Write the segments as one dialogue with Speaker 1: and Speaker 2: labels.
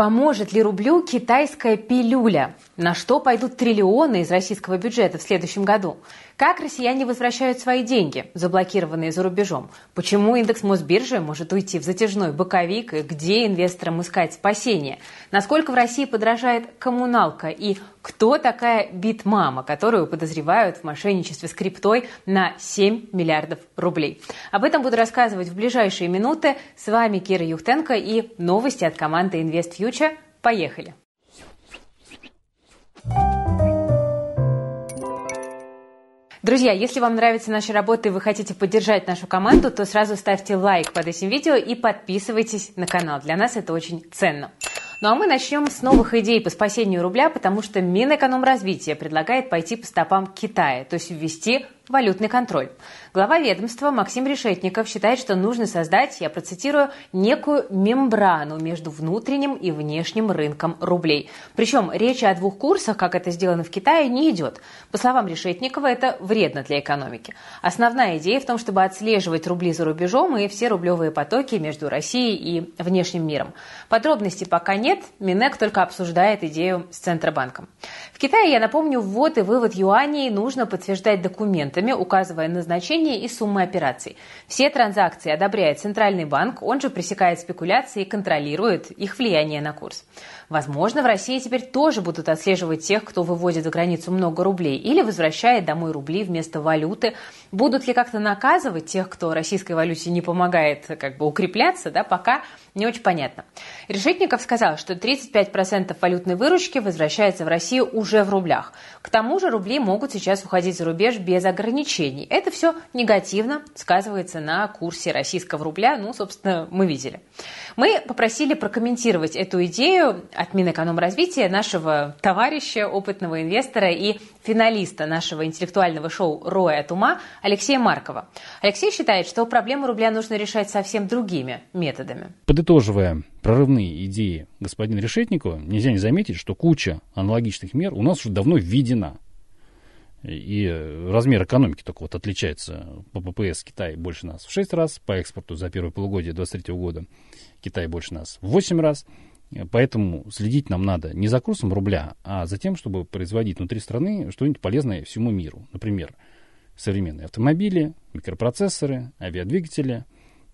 Speaker 1: Поможет ли рублю китайская пилюля? На что пойдут триллионы из российского бюджета в следующем году? Как россияне возвращают свои деньги, заблокированные за рубежом? Почему индекс Мосбиржи может уйти в затяжной боковик? И где инвесторам искать спасение? Насколько в России подражает коммуналка? И кто такая Битмама, которую подозревают в мошенничестве с криптой на 7 миллиардов рублей? Об этом буду рассказывать в ближайшие минуты. С вами Кира Юхтенко и новости от команды InvestFuture. Поехали! Друзья, если вам нравится наша работа и вы хотите поддержать нашу команду, то сразу ставьте лайк под этим видео и подписывайтесь на канал. Для нас это очень ценно. Ну а мы начнем с новых идей по спасению рубля, потому что Минэкономразвитие предлагает пойти по стопам Китая, то есть ввести валютный контроль. Глава ведомства Максим Решетников считает, что нужно создать, я процитирую, некую мембрану между внутренним и внешним рынком рублей. Причем речи о двух курсах, как это сделано в Китае, не идет. По словам Решетникова, это вредно для экономики. Основная идея в том, чтобы отслеживать рубли за рубежом и все рублевые потоки между Россией и внешним миром. Подробностей пока нет, Минэк только обсуждает идею с Центробанком. В Китае, я напомню, ввод и вывод юаней нужно подтверждать документами, документами, указывая назначение и суммы операций. Все транзакции одобряет Центральный банк, он же пресекает спекуляции и контролирует их влияние на курс. Возможно, в России теперь тоже будут отслеживать тех, кто выводит за границу много рублей или возвращает домой рубли вместо валюты. Будут ли как-то наказывать тех, кто российской валюте не помогает как бы укрепляться, да, пока не очень понятно. Решетников сказал, что 35% валютной выручки возвращается в Россию уже в рублях. К тому же рубли могут сейчас уходить за рубеж без ограничений. Это все негативно сказывается на курсе российского рубля. Ну, собственно, мы видели. Мы попросили прокомментировать эту идею от Минэкономразвития нашего товарища, опытного инвестора и финалиста нашего интеллектуального шоу «Роя от ума» Алексея Маркова. Алексей считает, что проблему рубля нужно решать совсем другими методами.
Speaker 2: Подытоживая прорывные идеи господина Решетникова, нельзя не заметить, что куча аналогичных мер у нас уже давно введена. И размер экономики только вот отличается. По ППС Китай больше нас в 6 раз, по экспорту за первое полугодие 2023 года Китай больше нас в 8 раз. Поэтому следить нам надо не за курсом рубля, а за тем, чтобы производить внутри страны что-нибудь полезное всему миру. Например, современные автомобили, микропроцессоры, авиадвигатели.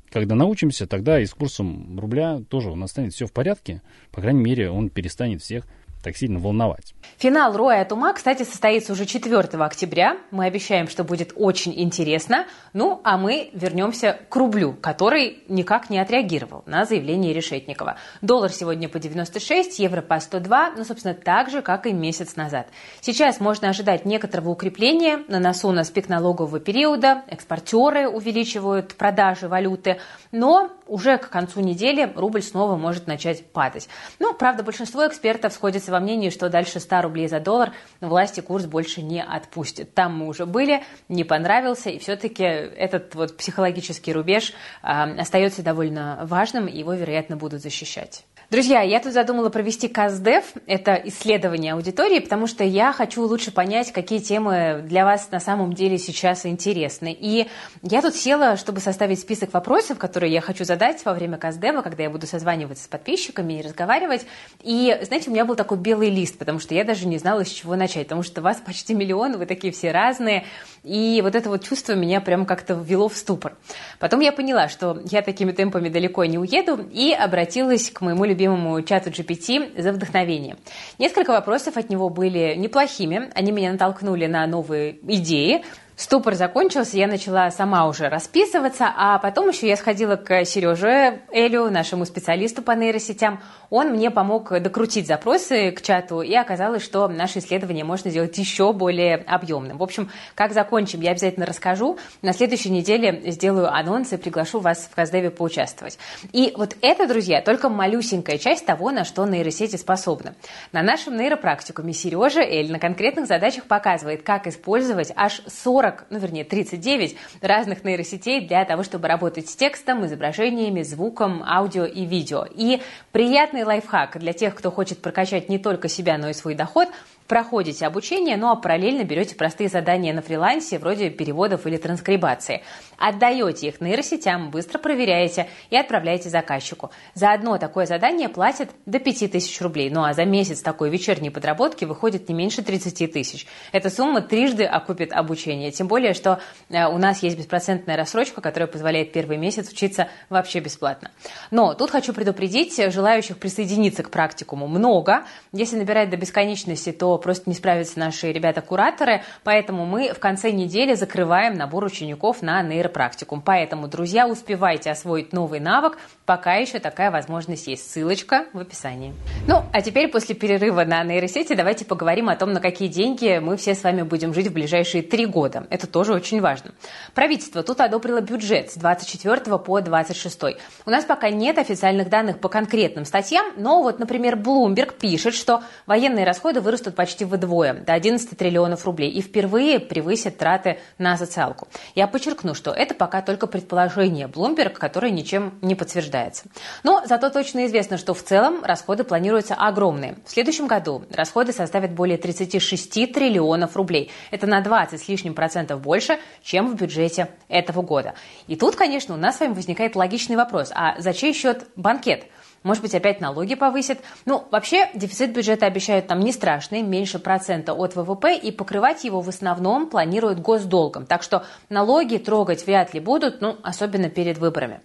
Speaker 2: Когда научимся, тогда и с курсом рубля тоже у нас станет все в порядке. По крайней мере, он перестанет всех так сильно волновать.
Speaker 1: Финал Роя от ума, кстати, состоится уже 4 октября. Мы обещаем, что будет очень интересно. Ну, а мы вернемся к рублю, который никак не отреагировал на заявление Решетникова. Доллар сегодня по 96, евро по 102, ну, собственно, так же, как и месяц назад. Сейчас можно ожидать некоторого укрепления. На носу у нас пик налогового периода, экспортеры увеличивают продажи валюты, но уже к концу недели рубль снова может начать падать. Ну, правда, большинство экспертов сходятся во мнении, что дальше 100 рублей за доллар власти курс больше не отпустят. Там мы уже были, не понравился, и все-таки этот вот психологический рубеж э, остается довольно важным, и его, вероятно, будут защищать. Друзья, я тут задумала провести КАЗДЕВ, это исследование аудитории, потому что я хочу лучше понять, какие темы для вас на самом деле сейчас интересны. И я тут села, чтобы составить список вопросов, которые я хочу задать во время КАЗДЕВа, когда я буду созваниваться с подписчиками и разговаривать. И, знаете, у меня был такой белый лист, потому что я даже не знала, с чего начать, потому что вас почти миллион, вы такие все разные, и вот это вот чувство меня прям как-то ввело в ступор. Потом я поняла, что я такими темпами далеко не уеду, и обратилась к моему любимому чату GPT за вдохновением. Несколько вопросов от него были неплохими, они меня натолкнули на новые идеи, Ступор закончился, я начала сама уже расписываться, а потом еще я сходила к Сереже Элю, нашему специалисту по нейросетям. Он мне помог докрутить запросы к чату, и оказалось, что наше исследование можно сделать еще более объемным. В общем, как закончим, я обязательно расскажу. На следующей неделе сделаю анонс и приглашу вас в Каздеве поучаствовать. И вот это, друзья, только малюсенькая часть того, на что нейросети способны. На нашем нейропрактикуме Сережа Эль на конкретных задачах показывает, как использовать аж 40 40, ну вернее 39 разных нейросетей для того, чтобы работать с текстом, изображениями, звуком, аудио и видео. И приятный лайфхак для тех, кто хочет прокачать не только себя, но и свой доход – проходите обучение, ну а параллельно берете простые задания на фрилансе, вроде переводов или транскрибации. Отдаете их нейросетям, быстро проверяете и отправляете заказчику. За одно такое задание платят до 5000 рублей. Ну а за месяц такой вечерней подработки выходит не меньше 30 тысяч. Эта сумма трижды окупит обучение. Тем более, что э, у нас есть беспроцентная рассрочка, которая позволяет первый месяц учиться вообще бесплатно. Но тут хочу предупредить, желающих присоединиться к практикуму много. Если набирать до бесконечности, то просто не справятся наши ребята-кураторы. Поэтому мы в конце недели закрываем набор учеников на нейропрактикум. Поэтому, друзья, успевайте освоить новый навык, пока еще такая возможность есть. Ссылочка в описании. Ну, а теперь после перерыва на нейросети давайте поговорим о том, на какие деньги мы все с вами будем жить в ближайшие три года. Это тоже очень важно. Правительство тут одобрило бюджет с 24 по 26. У нас пока нет официальных данных по конкретным статьям, но вот, например, Bloomberg пишет, что военные расходы вырастут почти вдвое, до 11 триллионов рублей, и впервые превысят траты на социалку. Я подчеркну, что это пока только предположение Bloomberg, которое ничем не подтверждается. Но зато точно известно, что в целом расходы планируются огромные. В следующем году расходы составят более 36 триллионов рублей. Это на 20 с лишним процентов больше, чем в бюджете этого года. И тут, конечно, у нас с вами возникает логичный вопрос. А за чей счет банкет? Может быть, опять налоги повысят. Ну, вообще, дефицит бюджета обещают там не страшный, меньше процента от ВВП, и покрывать его в основном планируют госдолгом. Так что налоги трогать вряд ли будут, ну, особенно перед выборами.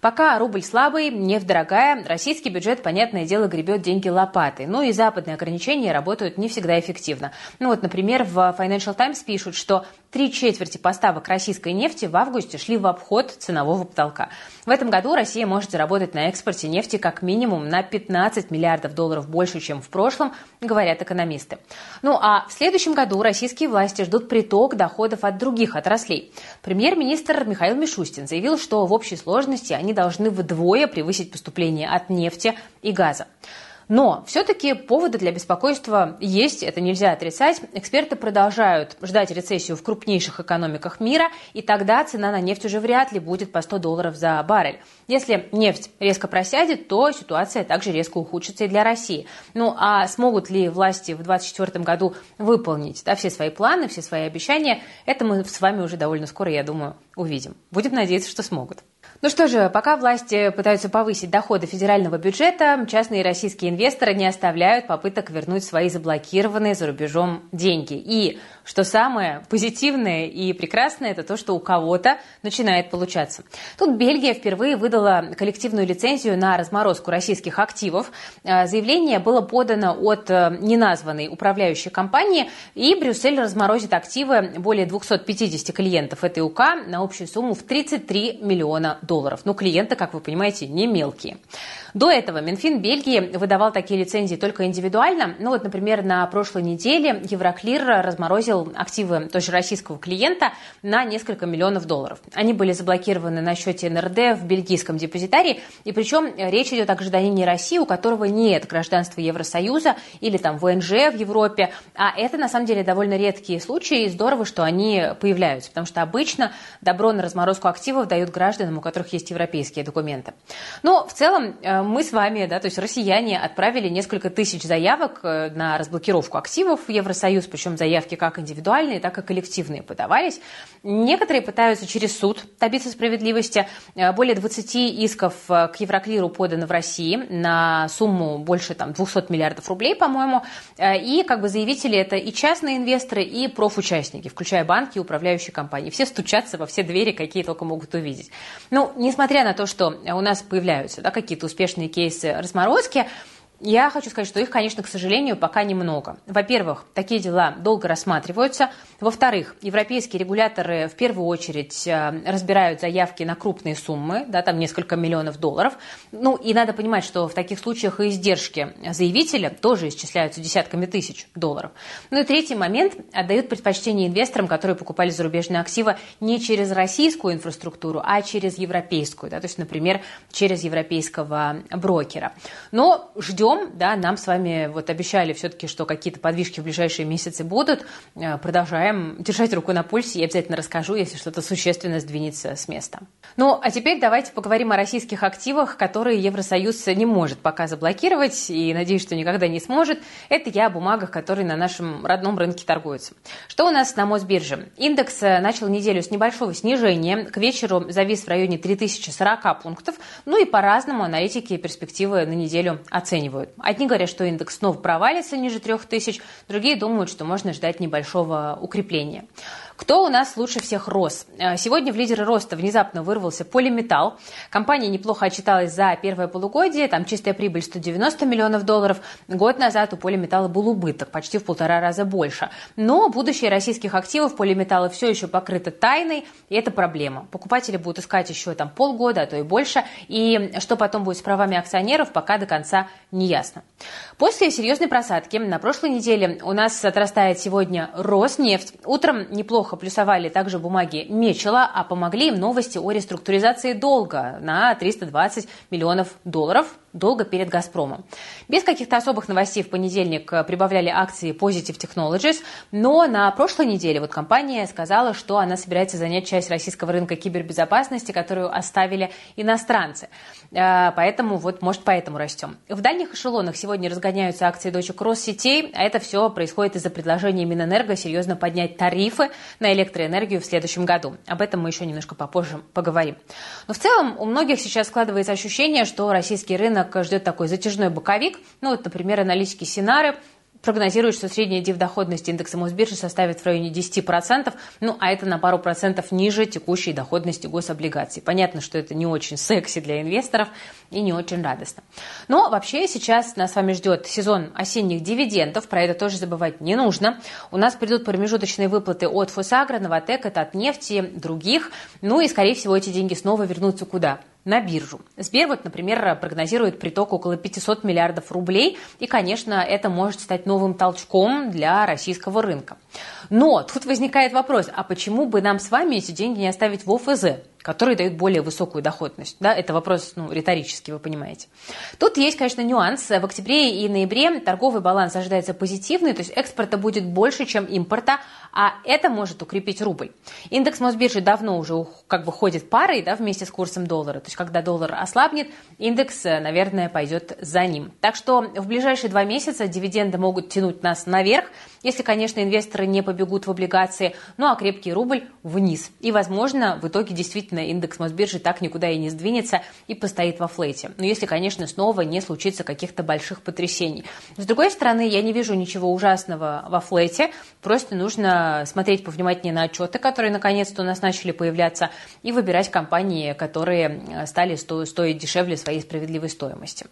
Speaker 1: Пока рубль слабый, нефть дорогая, российский бюджет, понятное дело, гребет деньги лопатой. Ну и западные ограничения работают не всегда эффективно. Ну вот, например, в Financial Times пишут, что три четверти поставок российской нефти в августе шли в обход ценового потолка. В этом году Россия может заработать на экспорте нефти как минимум на 15 миллиардов долларов больше, чем в прошлом, говорят экономисты. Ну а в следующем году российские власти ждут приток доходов от других отраслей. Премьер-министр Михаил Мишустин заявил, что в общей сложности они должны вдвое превысить поступление от нефти и газа. Но все-таки поводы для беспокойства есть, это нельзя отрицать. Эксперты продолжают ждать рецессию в крупнейших экономиках мира, и тогда цена на нефть уже вряд ли будет по 100 долларов за баррель. Если нефть резко просядет, то ситуация также резко ухудшится и для России. Ну а смогут ли власти в 2024 году выполнить да, все свои планы, все свои обещания, это мы с вами уже довольно скоро, я думаю, увидим. Будем надеяться, что смогут. Ну что же, пока власти пытаются повысить доходы федерального бюджета, частные российские инвесторы не оставляют попыток вернуть свои заблокированные за рубежом деньги. И что самое позитивное и прекрасное, это то, что у кого-то начинает получаться. Тут Бельгия впервые выдала коллективную лицензию на разморозку российских активов. Э, заявление было подано от э, неназванной управляющей компании, и Брюссель разморозит активы более 250 клиентов этой УК на общую сумму в 33 миллиона долларов. Но клиенты, как вы понимаете, не мелкие. До этого Минфин Бельгии выдавал такие лицензии только индивидуально. Ну вот, например, на прошлой неделе Евроклир разморозил активы тоже российского клиента на несколько миллионов долларов. Они были заблокированы на счете НРД в бельгийском депозитарии. И причем речь идет о гражданине России, у которого нет гражданства Евросоюза или там ВНЖ в Европе. А это на самом деле довольно редкие случаи. И здорово, что они появляются. Потому что обычно добро на разморозку активов дают гражданам, у которых есть европейские документы. Но в целом э, мы с вами, да, то есть россияне отправили несколько тысяч заявок э, на разблокировку активов в Евросоюз, причем заявки как индивидуальные, так и коллективные подавались. Некоторые пытаются через суд добиться справедливости. Э, более 20 исков э, к Евроклиру подано в России на сумму больше там, 200 миллиардов рублей, по-моему. И как бы заявители это и частные инвесторы, и профучастники, включая банки и управляющие компании. Все стучатся во все двери, какие только могут увидеть. Ну, несмотря на то, что у нас появляются да, какие-то успешные кейсы разморозки. Я хочу сказать, что их, конечно, к сожалению, пока немного. Во-первых, такие дела долго рассматриваются. Во-вторых, европейские регуляторы в первую очередь э, разбирают заявки на крупные суммы, да, там несколько миллионов долларов. Ну и надо понимать, что в таких случаях и издержки заявителя тоже исчисляются десятками тысяч долларов. Ну и третий момент, отдают предпочтение инвесторам, которые покупали зарубежные активы не через российскую инфраструктуру, а через европейскую, да, то есть, например, через европейского брокера. Но ждем ждем, да, нам с вами вот обещали все-таки, что какие-то подвижки в ближайшие месяцы будут. Э, продолжаем держать руку на пульсе и обязательно расскажу, если что-то существенно сдвинется с места. Ну, а теперь давайте поговорим о российских активах, которые Евросоюз не может пока заблокировать и, надеюсь, что никогда не сможет. Это я о бумагах, которые на нашем родном рынке торгуются. Что у нас на Мосбирже? Индекс э, начал неделю с небольшого снижения. К вечеру завис в районе 3040 пунктов. Ну и по-разному аналитики перспективы на неделю оценивают. Одни говорят, что индекс снова провалится ниже 3000, другие думают, что можно ждать небольшого укрепления. Кто у нас лучше всех рос? Э, сегодня в лидеры роста внезапно вырвался полиметалл. Компания неплохо отчиталась за первое полугодие, там чистая прибыль 190 миллионов долларов. Год назад у полиметалла был убыток, почти в полтора раза больше. Но будущее российских активов полиметалла все еще покрыто тайной, и это проблема. Покупатели будут искать еще там полгода, а то и больше. И что потом будет с правами акционеров, пока до конца не ясно. После серьезной просадки на прошлой неделе у нас отрастает сегодня Роснефть. Утром неплохо неплохо плюсовали также бумаги Мечела, а помогли им новости о реструктуризации долга на 320 миллионов долларов долго перед «Газпромом». Без каких-то особых новостей в понедельник прибавляли акции Positive Technologies, но на прошлой неделе вот компания сказала, что она собирается занять часть российского рынка кибербезопасности, которую оставили иностранцы. Э, поэтому вот, может, поэтому растем. В дальних эшелонах сегодня разгоняются акции дочек Россетей, а это все происходит из-за предложения Минэнерго серьезно поднять тарифы на электроэнергию в следующем году. Об этом мы еще немножко попозже поговорим. Но в целом у многих сейчас складывается ощущение, что российский рынок ждет такой затяжной боковик. Ну вот, например, аналитики Синары прогнозирует, что средняя дивдоходность индекса Мосбиржи составит в районе 10%, ну а это на пару процентов ниже текущей доходности гособлигаций. Понятно, что это не очень секси для инвесторов и не очень радостно. Но вообще сейчас нас с вами ждет сезон осенних дивидендов, про это тоже забывать не нужно. У нас придут промежуточные выплаты от Фосагра, Новотек, это от нефти, других. Ну и, скорее всего, эти деньги снова вернутся куда? На биржу. Сбер, вот, например, прогнозирует приток около 500 миллиардов рублей, и, конечно, это может стать новым толчком для российского рынка. Но тут возникает вопрос, а почему бы нам с вами эти деньги не оставить в ОФЗ? Которые дают более высокую доходность. Да, это вопрос ну, риторический, вы понимаете. Тут есть, конечно, нюанс. В октябре и ноябре торговый баланс ожидается позитивный, то есть экспорта будет больше, чем импорта, а это может укрепить рубль. Индекс Мосбиржи давно уже как бы ходит парой да, вместе с курсом доллара. То есть когда доллар ослабнет, индекс, наверное, пойдет за ним. Так что в ближайшие два месяца дивиденды могут тянуть нас наверх, если, конечно, инвесторы не побегут в облигации, ну а крепкий рубль вниз. И, возможно, в итоге действительно индекс Мосбиржи так никуда и не сдвинется и постоит во флейте. Но если, конечно, снова не случится каких-то больших потрясений. С другой стороны, я не вижу ничего ужасного во флейте, просто нужно смотреть повнимательнее на отчеты, которые наконец-то у нас начали появляться, и выбирать компании, которые стали стоить дешевле своей справедливой стоимости.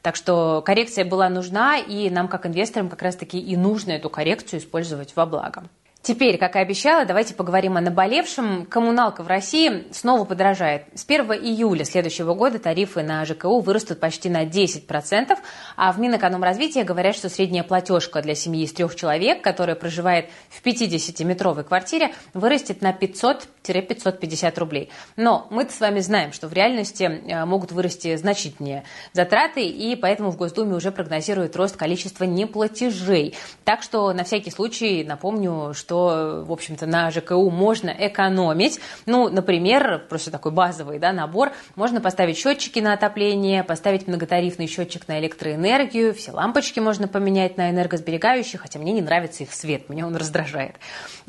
Speaker 1: Так что коррекция была нужна, и нам, как инвесторам, как раз-таки и нужно эту коррекцию использовать во благо. Теперь, как и обещала, давайте поговорим о наболевшем. Коммуналка в России снова подорожает. С 1 июля следующего года тарифы на ЖКУ вырастут почти на 10%, а в Минэкономразвитии говорят, что средняя платежка для семьи из трех человек, которая проживает в 50-метровой квартире, вырастет на 500-550 рублей. Но мы-то с вами знаем, что в реальности э, могут вырасти значительнее затраты, и поэтому в Госдуме уже прогнозируют рост количества неплатежей. Так что на всякий случай напомню, что в общем-то, на ЖКУ можно экономить. Ну, например, просто такой базовый да, набор. Можно поставить счетчики на отопление, поставить многотарифный счетчик на электроэнергию, все лампочки можно поменять на энергосберегающие, хотя мне не нравится их свет, меня он раздражает.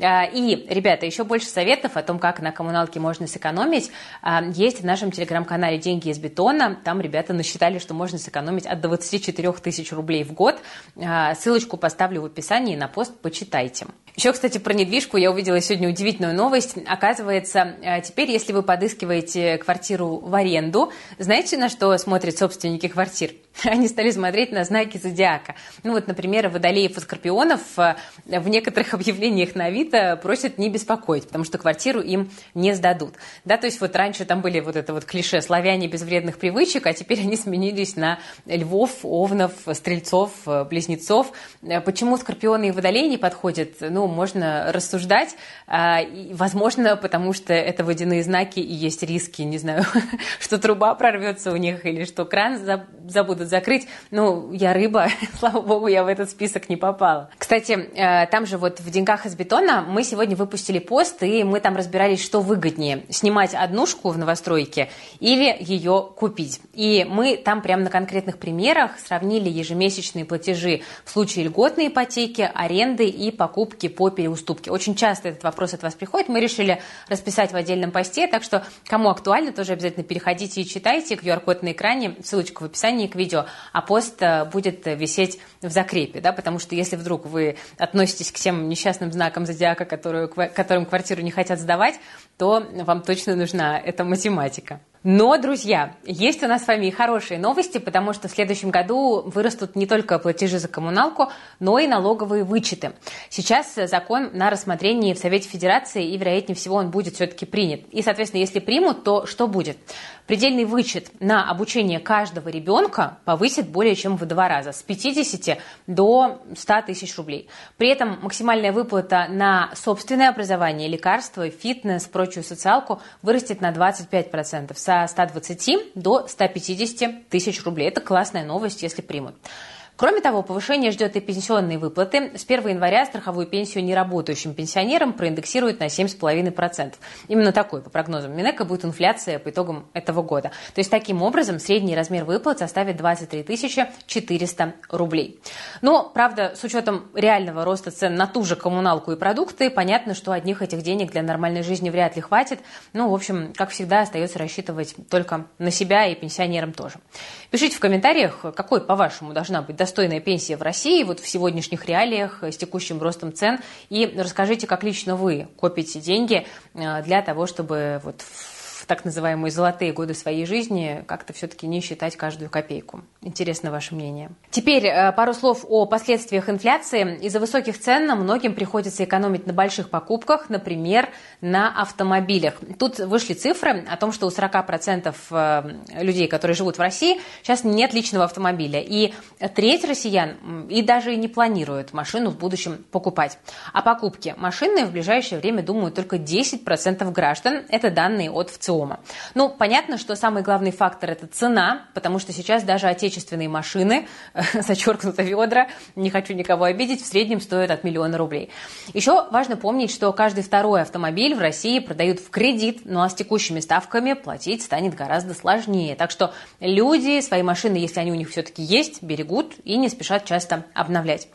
Speaker 1: А, и, ребята, еще больше советов о том, как на коммуналке можно сэкономить, а, есть в нашем телеграм-канале «Деньги из бетона». Там ребята насчитали, что можно сэкономить от 24 тысяч рублей в год. А, ссылочку поставлю в описании на пост, почитайте. Еще, кстати, про недвижку я увидела сегодня удивительную новость. Оказывается, э, теперь, если вы подыскиваете квартиру в аренду, знаете, на что смотрят собственники квартир? Они стали смотреть на знаки зодиака. Ну вот, например, водолеев и скорпионов э, в некоторых объявлениях на Авито просят не беспокоить, потому что квартиру им не сдадут. Да, то есть вот раньше там были вот это вот клише «славяне без вредных привычек», а теперь они сменились на львов, овнов, стрельцов, э, близнецов. Почему скорпионы и водолеи не подходят? Ну, можно можно рассуждать. А, возможно, потому что это водяные знаки и есть риски, не знаю, что труба прорвется у них или что кран забудут закрыть. Ну, я рыба, слава богу, я в этот список не попала. Кстати, э, там же вот в «Деньгах из бетона» мы сегодня выпустили пост, и мы там разбирались, что выгоднее – снимать однушку в новостройке или ее купить. И мы там прямо на конкретных примерах сравнили ежемесячные платежи в случае льготной ипотеки, аренды и покупки по переуступке. Очень часто этот вопрос от вас приходит. Мы решили расписать в отдельном посте, так что кому актуально, тоже обязательно переходите и читайте. QR-код на экране, ссылочка в описании к видео, а пост э, будет висеть в закрепе, да, потому что если вдруг вы относитесь к тем несчастным знакам зодиака, которую, которым квартиру не хотят сдавать, то вам точно нужна эта математика. Но, друзья, есть у нас с вами и хорошие новости, потому что в следующем году вырастут не только платежи за коммуналку, но и налоговые вычеты. Сейчас закон на рассмотрении в Совете Федерации, и, вероятнее всего, он будет все-таки принят. И, соответственно, если примут, то что будет? Предельный вычет на обучение каждого ребенка повысит более чем в два раза, с 50 до 100 тысяч рублей. При этом максимальная выплата на собственное образование, лекарства, фитнес, прочую социалку вырастет на 25%, со 120 до 150 тысяч рублей. Это классная новость, если примут. Кроме того, повышение ждет и пенсионные выплаты. С 1 января страховую пенсию неработающим пенсионерам проиндексируют на 7,5%. Именно такой, по прогнозам Минэка, будет инфляция по итогам этого года. То есть, таким образом, средний размер выплат составит 23 400 рублей. Но, правда, с учетом реального роста цен на ту же коммуналку и продукты, понятно, что одних этих денег для нормальной жизни вряд ли хватит. Ну, в общем, как всегда, остается рассчитывать только на себя и пенсионерам тоже. Пишите в комментариях, какой, по-вашему, должна быть достойная пенсия в России вот в сегодняшних реалиях с текущим ростом цен. И расскажите, как лично вы копите деньги э, для того, чтобы вот так называемые золотые годы своей жизни как-то все-таки не считать каждую копейку. Интересно ваше мнение. Теперь э, пару слов о последствиях инфляции. Из-за высоких цен многим приходится экономить на больших покупках, например, на автомобилях. Тут вышли цифры о том, что у 40% э, людей, которые живут в России, сейчас нет личного автомобиля. И треть россиян и даже не планируют машину в будущем покупать. О покупке машины в ближайшее время думают только 10% граждан. Это данные от ВЦИО дома. Ну, понятно, что самый главный фактор – это цена, потому что сейчас даже отечественные машины, зачеркнуто ведра, не хочу никого обидеть, в среднем стоят от миллиона рублей. Еще важно помнить, что каждый второй автомобиль в России продают в кредит, ну а с текущими ставками платить станет гораздо сложнее. Так что люди свои машины, если они у них все-таки есть, берегут и не спешат часто обновлять.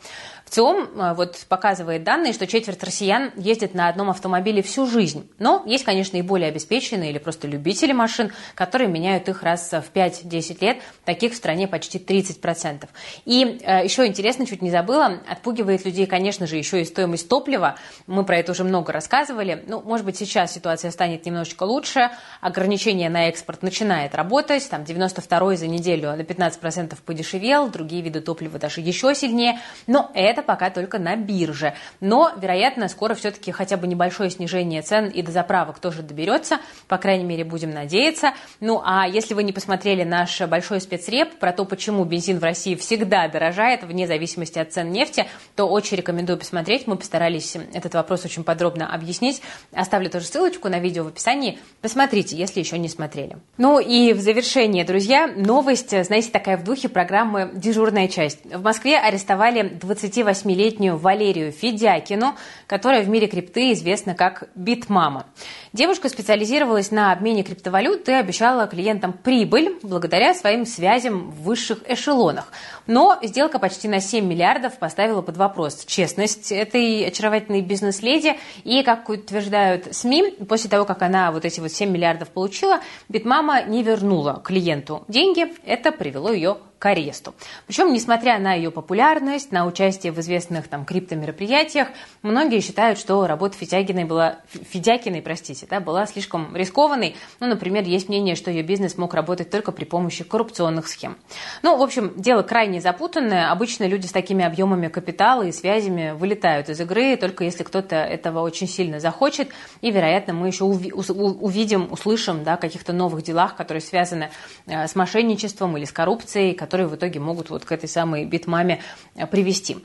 Speaker 1: В ЦИОМ э, вот показывает данные, что четверть россиян ездит на одном автомобиле всю жизнь. Но есть, конечно, и более обеспеченные или просто любители машин, которые меняют их раз в 5-10 лет. Таких в стране почти 30%. И э, еще интересно, чуть не забыла, отпугивает людей, конечно же, еще и стоимость топлива. Мы про это уже много рассказывали. Ну, может быть, сейчас ситуация станет немножечко лучше. Ограничение на экспорт начинает работать. Там 92-й за неделю на 15% подешевел, другие виды топлива даже еще сильнее. Но это это пока только на бирже. Но, вероятно, скоро все-таки хотя бы небольшое снижение цен и до заправок тоже доберется. По крайней мере, будем надеяться. Ну, а если вы не посмотрели наш большой спецреп про то, почему бензин в России всегда дорожает, вне зависимости от цен нефти, то очень рекомендую посмотреть. Мы постарались этот вопрос очень подробно объяснить. Оставлю тоже ссылочку на видео в описании. Посмотрите, если еще не смотрели. Ну и в завершение, друзья, новость, знаете, такая в духе программы «Дежурная часть». В Москве арестовали 20 28-летнюю Валерию Федякину, которая в мире крипты известна как Битмама. Девушка специализировалась на обмене криптовалют и обещала клиентам прибыль благодаря своим связям в высших эшелонах. Но сделка почти на 7 миллиардов поставила под вопрос честность этой очаровательной бизнес-леди. И, как утверждают СМИ, после того, как она вот эти вот 7 миллиардов получила, Битмама не вернула клиенту деньги. Это привело ее к аресту. Причем, несмотря на ее популярность, на участие в известных там криптомероприятиях, многие считают, что работа Федякиной была, Федякиной, простите, да, была слишком рискованной. Ну, например, есть мнение, что ее бизнес мог работать только при помощи коррупционных схем. Ну, в общем, дело крайне запутанное. Обычно люди с такими объемами капитала и связями вылетают из игры, только если кто-то этого очень сильно захочет. И, вероятно, мы еще увидим, услышим да, каких-то новых делах, которые связаны э, с мошенничеством или с коррупцией, которые в итоге могут вот к этой самой битмаме привести.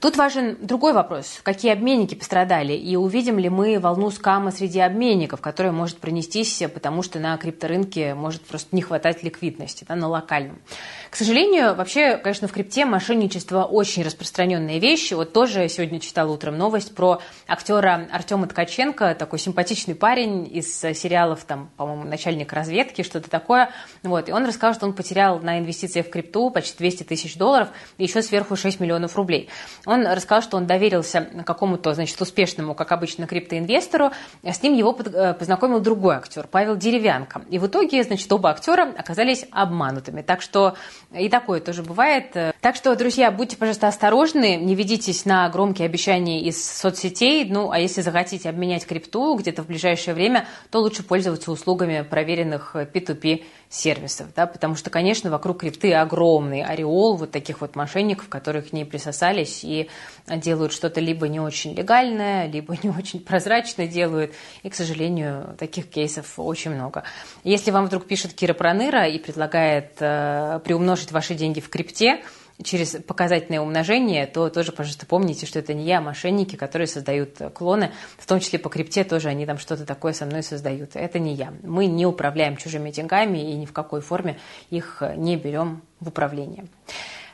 Speaker 1: Тут важен другой вопрос. Какие обменники пострадали? И увидим ли мы волну скама среди обменников, которая может пронестись, потому что на крипторынке может просто не хватать ликвидности, да, на локальном. К сожалению, вообще, конечно, в крипте мошенничество очень распространенная вещь. Вот тоже сегодня читала утром новость про актера Артема Ткаченко, такой симпатичный парень из сериалов, там, по-моему, начальник разведки, что-то такое. Вот. И он рассказал, что он потерял на инвестициях в крипту почти 200 тысяч долларов и еще сверху 6 миллионов рублей. Он рассказал, что он доверился какому-то, значит, успешному, как обычно, криптоинвестору. С ним его э, познакомил другой актер, Павел Деревянко. И в итоге, значит, оба актера оказались обманутыми. Так что и такое тоже бывает. Так что, друзья, будьте, пожалуйста, осторожны, не ведитесь на громкие обещания из соцсетей. Ну, а если захотите обменять крипту где-то в ближайшее время, то лучше пользоваться услугами проверенных P2P сервисов, да, потому что, конечно, вокруг крипты огромный ореол вот таких вот мошенников, которые к ней присосались и делают что-то либо не очень легальное, либо не очень прозрачно делают, и, к сожалению, таких кейсов очень много. Если вам вдруг пишет Кира Проныра и предлагает э, приумножить ваши деньги в крипте, через показательное умножение, то тоже, пожалуйста, помните, что это не я, а мошенники, которые создают клоны, в том числе по крипте тоже они там что-то такое со мной создают. Это не я. Мы не управляем чужими деньгами и ни в какой форме их не берем в управление.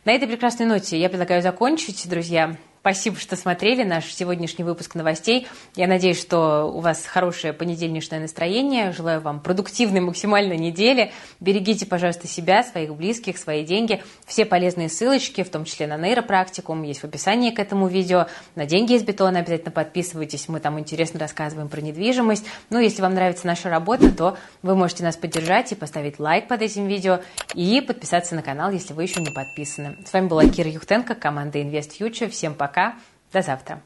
Speaker 1: На этой прекрасной ноте я предлагаю закончить, друзья. Спасибо, что смотрели наш сегодняшний выпуск новостей. Я надеюсь, что у вас хорошее понедельничное настроение. Желаю вам продуктивной максимально недели. Берегите, пожалуйста, себя, своих близких, свои деньги. Все полезные ссылочки, в том числе на нейропрактикум, есть в описании к этому видео. На деньги из бетона обязательно подписывайтесь. Мы там интересно рассказываем про недвижимость. Ну, если вам нравится наша работа, то вы можете нас поддержать и поставить лайк под этим видео и подписаться на канал, если вы еще не подписаны. С вами была Кира Юхтенко, команда Invest Future. Всем пока! Пока, до завтра.